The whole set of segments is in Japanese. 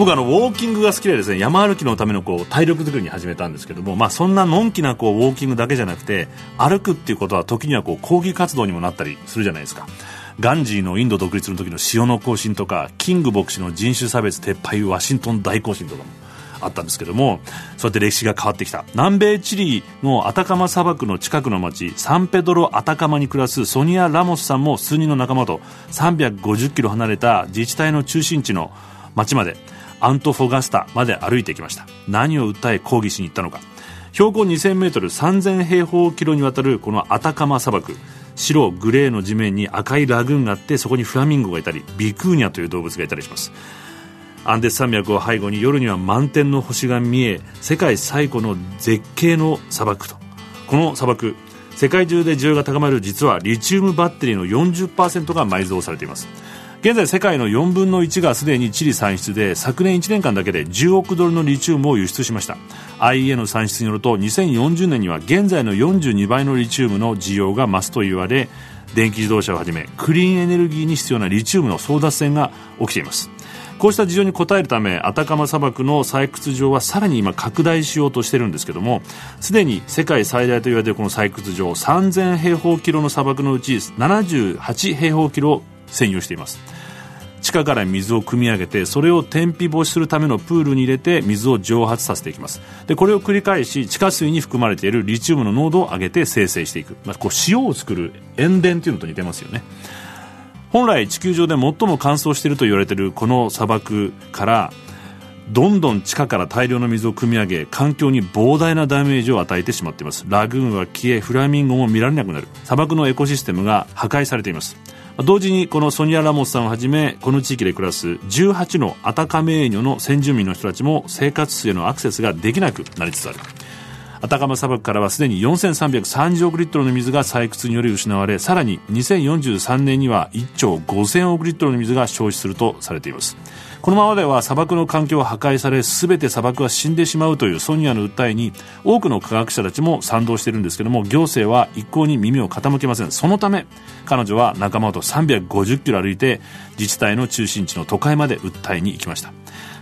僕あのウォーキングが好きでですね山歩きのためのこう体力作りに始めたんですけども、まあ、そんなのんきなこうウォーキングだけじゃなくて歩くっていうことは時にはこう抗議活動にもなったりするじゃないですか。ガンジーのインド独立の時の塩の行進とかキング牧師の人種差別撤廃ワシントン大行進とかもあったんですけどもそうやって歴史が変わってきた。南米チリのアタカマ砂漠の近くの町サンペドロ・アタカマに暮らすソニア・ラモスさんも数人の仲間と350キロ離れた自治体の中心地の町まで。アントフォガスタまで歩いてきました。何を訴え抗議しに行ったのか。標高 2000m3000 平方キロにわたるこのアタカマ砂漠。白グレーの地面に赤いラグーンがあってそこにフラミンゴがいたりビクーニャという動物がいたりします。アンデス山脈を背後に夜には満天の星が見え世界最古の絶景の砂漠と。この砂漠世界中で需要が高まる実はリチウムバッテリーの40%が埋蔵されています。現在世界の4分の1がすでにチリ産出で昨年1年間だけで10億ドルのリチウムを輸出しました。IEA の算出によると2040年には現在の42倍のリチウムの需要が増すと言われ電気自動車をはじめクリーンエネルギーに必要なリチウムの争奪戦が起きています。こうした事情に応えるためアタカマ砂漠の採掘場はさらに今拡大しようとしてるんですけどもすでに世界最大と言われているこの採掘場3000平方キロの砂漠のうち78平方キロ占有しています。地下から水を汲み上げてそれを天日干しするためのプールに入れて水を蒸発させていきます。でこれを繰り返し地下水に含まれているリチウムの濃度を上げて生成していく、まあ、こう塩を作る塩田というのと似てますよね。本来地球上で最も乾燥していると言われているこの砂漠からどんどん地下から大量の水を汲み上げ環境に膨大なダメージを与えてしまっています。ラグーンは消えフラミンゴも見られなくなる。砂漠のエコシステムが破壊されています。同時にこのソニア・ラモスさんをはじめこの地域で暮らす18のアタカメーニョの先住民の人たちも生活水へのアクセスができなくなりつつある。アタカマ砂漠からはすでに4330億リットルの水が採掘により失われさらに2043年には1兆5000億リットルの水が消費するとされています。このままでは砂漠の環境は破壊され全て砂漠は死んでしまうというソニアの訴えに多くの科学者たちも賛同しているんですけども行政は一向に耳を傾けません。そのため彼女は仲間と350キロ歩いて自治体の中心地の都会まで訴えに行きました。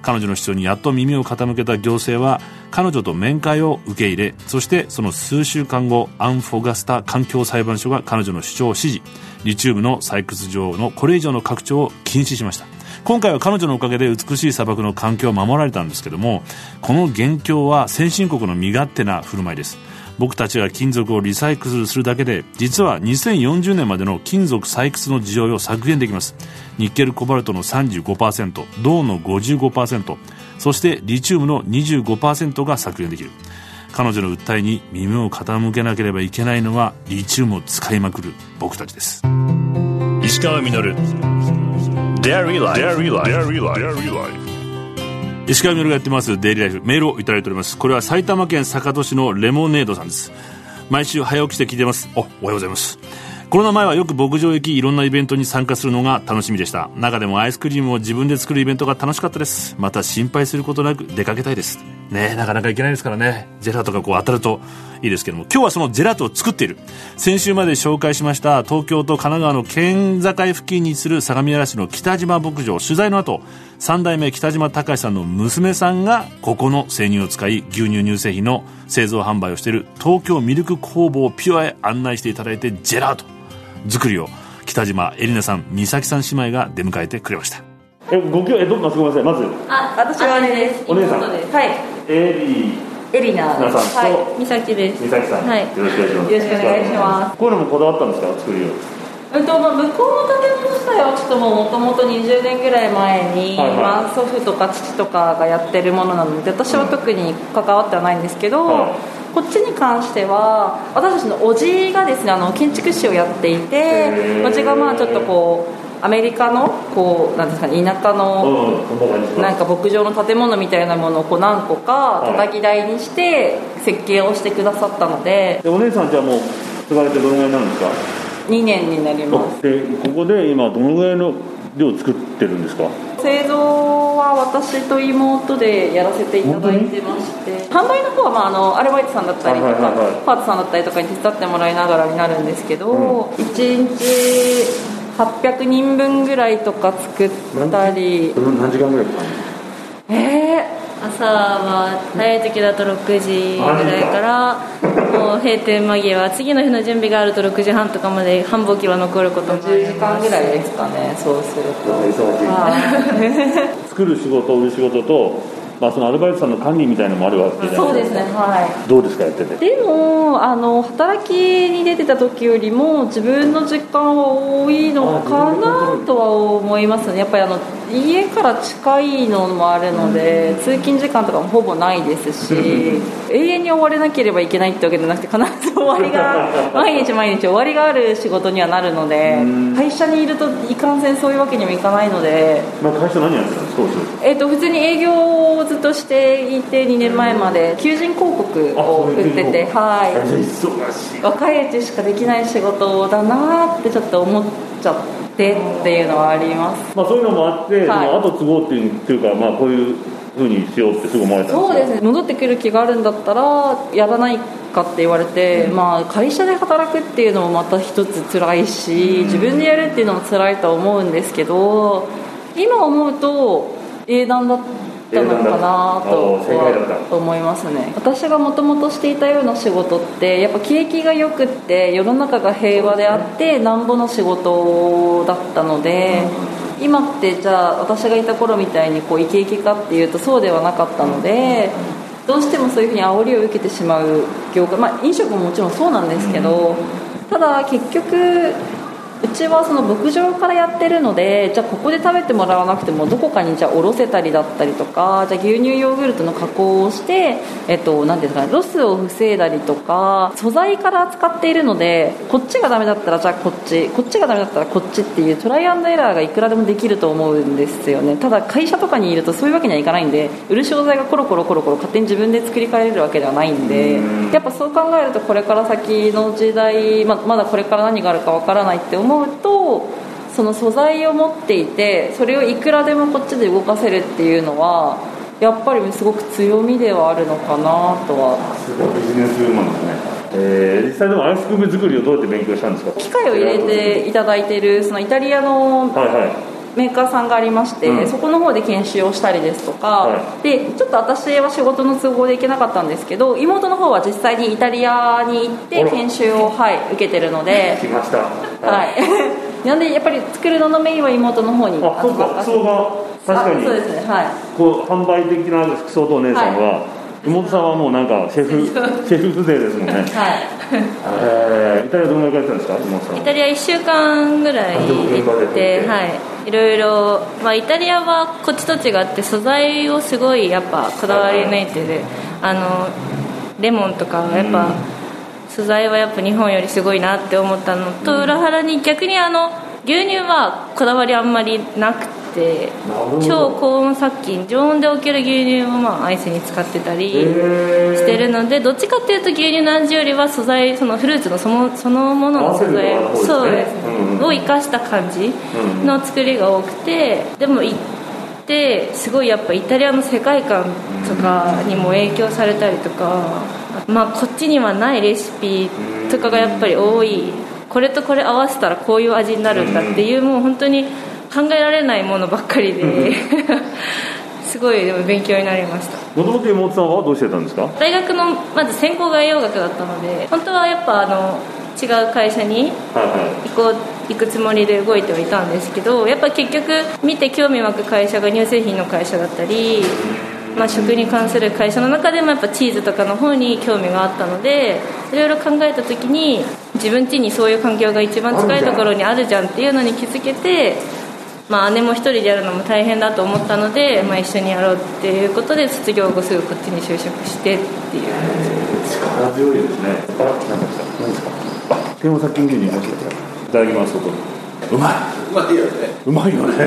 彼女の主張にやっと耳を傾けた行政は彼女と面会を受け入れそしてその数週間後アンフォガスタ環境裁判所が彼女の主張を支持。リチウムの採掘場のこれ以上の拡張を禁止しました。今回は彼女のおかげで美しい砂漠の環境を守られたんですけどもこの元凶は先進国の身勝手な振る舞いです。僕たちが金属をリサイクルするだけで実は2040年までの金属採掘の需要を削減できます。ニッケルコバルトの35%銅の55%そしてリチウムの25%が削減できる。彼女の訴えに耳を傾けなければいけないのはリチウムを使いまくる僕たちです。石川稔。Dairy Life. Dairy Life. Dairy Life. Dairy Life. 石川みがやってます。デイリーライフメールをいただいております。これは埼玉県坂戸市のレモネードさんです。毎週早起きして聞いてます。おおはようございます。コロナ前はよく牧場行きいろんなイベントに参加するのが楽しみでした。中でもアイスクリームを自分で作るイベントが楽しかったです。また心配することなく出かけたいです。ねなかなか行けないですからね。ジェラートがこう当たるといいですけども今日はそのジェラートを作っている。先週まで紹介しました東京と神奈川の県境付近にする相模原市の北島牧場。取材の後3代目北島隆さんの娘さんがここの生乳を使い牛乳乳製品の製造販売をしている東京ミルク工房ピュアへ案内していただいてジェラート作りを北島えりなさん美咲さん姉妹が出迎えてくれました。えごきょえどっかすみません？まず。あ私は姉ですお姉さん。はい。エリエリナ。さんと、はい、美咲です。美咲さん、はい、よろしくお願いします。よろしくお願いします。こういうのもこだわったんですか作りを？うんとまあ、向こうの建物自体はちょっともともと20年ぐらい前に、はいはい、まあ、祖父とか父とかがやってるものなので私は特に関わってはないんですけど、はい。こっちに関しては私たちのおじがですねあの建築士をやっていておじがまあちょっとこうアメリカのこうなんですか、ね、田舎のなんか牧場の建物みたいなものをこう何個か叩き台にして設計をしてくださったので、お姉さんじゃあもう継がれてどのぐらいになるんですか？2年になります。でここで今どのぐらいの量作ってるんですか？製造は私と妹でやらせていただいてまして。販売の方はまああのアルバイトさんだったりとか、パートさんだったりとかに手伝ってもらいながらになるんですけど、うん、1日800人分ぐらいとか作ったり。何時？間ぐらいかええー、朝は早い時？だと6時？ぐらいからもう閉店間際次の日の準備があると6時？半とかまで繁忙期は残ることもあり10時？間ぐらいですかねそうすると忙しい作る仕事売る仕事とまあ、そのアルバイトさんの管理みたいなのもあるわけじゃないですか。そうですねはい。どうですかやってて？でもあの働きに出てた時よりも自分の時間は多いのかなとは思いますね。やっぱりあの家から近いのもあるので、通勤時間とかもほぼないですし永遠に終われなければいけないってわけじゃなくて必ず終わりが 毎日毎日終わりがある仕事にはなるので会社にいるといかんせんそういうわけにもいかないので、まあ、会社何やってたんですかえーと、普通に営業をずっとしていて2年前まで。求人広告を売っててはい。若いうちしかできない仕事だなってちょっと思っちゃってっていうのはあります、まあ、そういうのもあって、はい、後継ごうっていうっていうか、まあ、こういうふうにしようってすぐ思われた。そうですね。戻ってくる気があるんだったらやらないかって言われて、うん、まあ、会社で働くっていうのもまた一つ辛いし、自分でやるっていうのも辛いと思うんですけど今思うと英断だったのかなと思いますね。私がもともとしていたような仕事ってやっぱ景気がよくって世の中が平和であってなんぼの仕事だったので今ってじゃあ私がいた頃みたいにこうイケイケかっていうとそうではなかったのでどうしてもそういうふうに煽りを受けてしまう業界まあ飲食ももちろんそうなんですけどただ結局うちはその牧場からやってるのでじゃあここで食べてもらわなくてもどこかにじゃあ卸せたりだったりとかじゃあ牛乳ヨーグルトの加工をして、えっと、なんですかねロスを防いだりとか素材から扱っているのでこっちがダメだったらじゃあこっちこっちがダメだったらこっちっていうトライアンドエラーがいくらでもできると思うんですよね。ただ会社とかにいるとそういうわけにはいかないんで漆商材がコロコロコロコロ勝手に自分で作り変えれるわけではないんでやっぱそう考えるとこれから先の時代ままだこれから何があるかわからないって思うとその素材を持っていてそれをいくらでもこっちで動かせるっていうのはやっぱりすごく強みではあるのかなとは。すごいビジネスウーマンですね。えー、実際でもアイスクリーム作りをどうやって勉強したんですか？機械を入れていただいているそのイタリアの、はいはいメーカーさんがありまして、うん、そこの方で研修をしたりですとか、はい、でちょっと私は仕事の都合で行けなかったんですけど妹の方は実際にイタリアに行って研修を、はい、受けてるので来ました。はい。なんでやっぱり作るののメインは妹の方にあそうか。服装が確かに。そうですね。はい。こう販売的な服装とお姉さんは、はい、妹さんはもうなんかシェフ シェフ風情ですもんね。はい。えー、イタリアどのぐらい行かれたんですか妹さんイタリア1週間ぐらい行って。はいいろいろ、まあ、イタリアはこっちと違って素材をすごいやっぱこだわり抜いてるあのレモンとかやっぱ、うん素材はやっぱ日本よりすごいなって思ったのと、裏腹に逆にあの牛乳はこだわりあんまりなくて超高温殺菌常温で置ける牛乳をまあアイスに使ってたりしてるのでどっちかっていうと牛乳の味よりは素材そのフルーツのそのそのものの素材そうです、ね、を生かした感じの作りが多くてでも行ってすごいやっぱイタリアの世界観とかにも影響されたりとかまあ、こっちにはないレシピとかがやっぱり多い。これとこれ合わせたらこういう味になるんだっていうもう本当に考えられないものばっかりで。すごいでも勉強になりました。もともと妹さんはどうしてたんですか？大学のまず専攻が栄養学だったので本当はやっぱあの違う会社に行こう、行くつもりで動いてはいたんですけどやっぱ結局見て興味湧く会社が乳製品の会社だったりまあ、食に関する会社の中でもやっぱチーズとかの方に興味があったのでいろいろ考えた時に自分家にそういう環境が一番近いところにあるじゃんっていうのに気づけて、まあ、姉も一人でやるのも大変だと思ったので、まあ、一緒にやろうっていうことで卒業後すぐこっちに就職してっていう。力強いですね。あ何ですか何ですかあ天王殺菌牛乳入っていただきますうまい。うまいよね。うまいよね。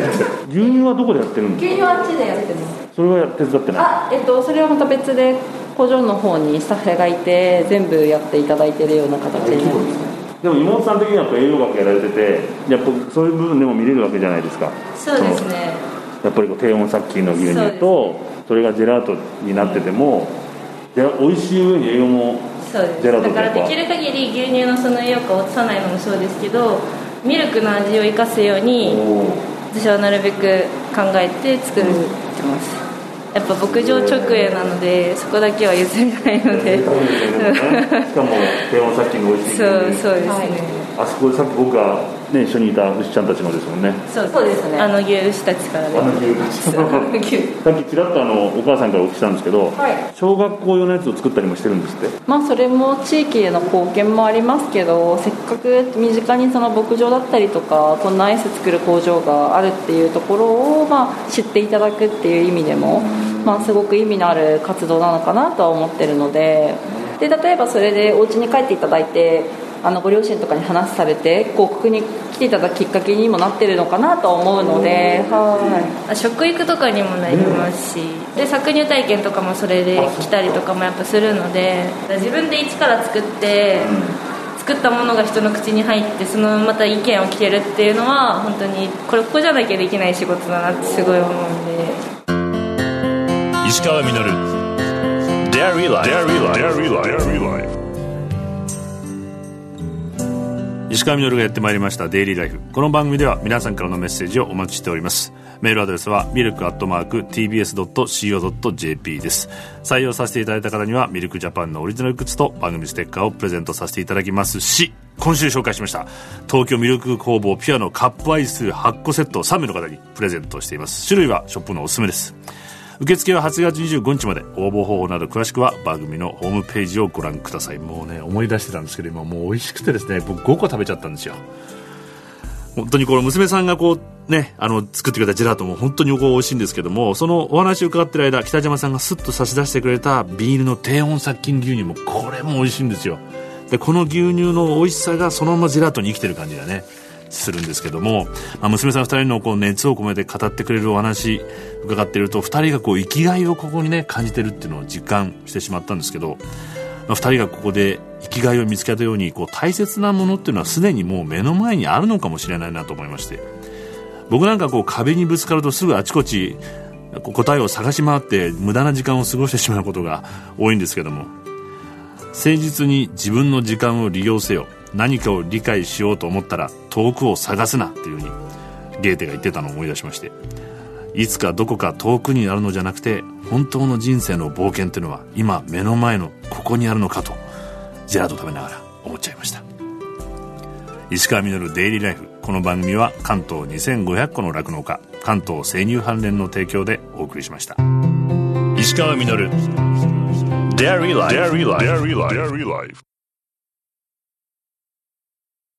牛乳はどこでやってるんですか牛乳はあっちでやってます。それは手伝ってないあえっとそれはまた別で工場の方にスタッフがいて全部やっていただいてるような形になりますでも妹さん的には栄養学やられててやっぱそういう部分でも見れるわけじゃないですか。そうですね。やっぱりこう低温殺菌の牛乳とそれがジェラートになってても、うん、美味しい上に栄養もそうです。だからできる限り牛乳のその栄養価を落とさないのもそうですけどミルクの味を生かすように私はなるべく考えて作ってますやっぱ牧場直営なのでそこだけは譲れないので、しかも低温殺菌が美味しいそうそうですね、あそこでさっき僕がね、一緒にいた牛ちゃんたちのですもんね。そうですね。あの牛牛たちからね。あの牛たち。さっきちらっとあのお母さんからお聞きしたんですけど、はい、小学校用のやつを作ったりもしてるんですって？まあそれも地域への貢献もありますけどせっかく身近にその牧場だったりとかこんなアイス作る工場があるっていうところを、まあ、知っていただくっていう意味でも、まあ、すごく意味のある活動なのかなとは思ってるので。で例えばそれでお家に帰っていただいてあのご両親とかに話されて広告に来ていただくきっかけにもなってるのかなと思うので、はい、食育とかにもなりますし、で搾乳体験とかもそれで来たりとかもやっぱするので自分で一から作って作ったものが人の口に入ってそのまた意見を聞けるっていうのは本当にこれここじゃなきゃできない仕事だなってすごい思うんで。石川稔。Dairy Life 石川稔がやってまいりましたデイリーライフこの番組では皆さんからのメッセージをお待ちしております。メールアドレスはミルクアットマーク TBS.CO.JP です。採用させていただいた方にはミルクジャパンのオリジナルグッズと番組ステッカーをプレゼントさせていただきますし今週紹介しました東京ミルク工房ピュアのカップアイス8個セットを3名の方にプレゼントしています。種類はショップのおすすめです。受付は8月25日まで応募方法など詳しくは番組のホームページをご覧くださいもうね思い出してたんですけど今もう美味しくてですね僕5個食べちゃったんですよ本当にこの娘さんがこうね、あの、作ってくれたジェラートも本当に美味しいんですけども、そのお話を伺ってる間、北島さんがスッと差し出してくれたビールの低温殺菌牛乳も、これも美味しいんですよ。で、この牛乳の美味しさがそのままジェラートに生きてる感じがね。するんですけども、まあ、娘さん2人のこう熱を込めて語ってくれるお話伺っていると2人がこう生きがいをここにね感じてるっていうのを実感してしまったんですけど、まあ、2人がここで生きがいを見つけたようにこう大切なものっていうのはすでにもう目の前にあるのかもしれないなと思いまして僕なんかこう壁にぶつかるとすぐあちこち答えを探し回って無駄な時間を過ごしてしまうことが多いんですけども誠実に自分の時間を利用せよ何かを理解しようと思ったら遠くを探すなっていうふうにゲーテが言ってたのを思い出しましていつかどこか遠くにあるのじゃなくて本当の人生の冒険っていうのは今目の前のここにあるのかとジェラート食べながら思っちゃいました石川稔デイリーライフこの番組は関東2500個の酪農家関東生乳関連の提供でお送りしました石川稔 Dairy Life. Dairy Life. Dairy Life.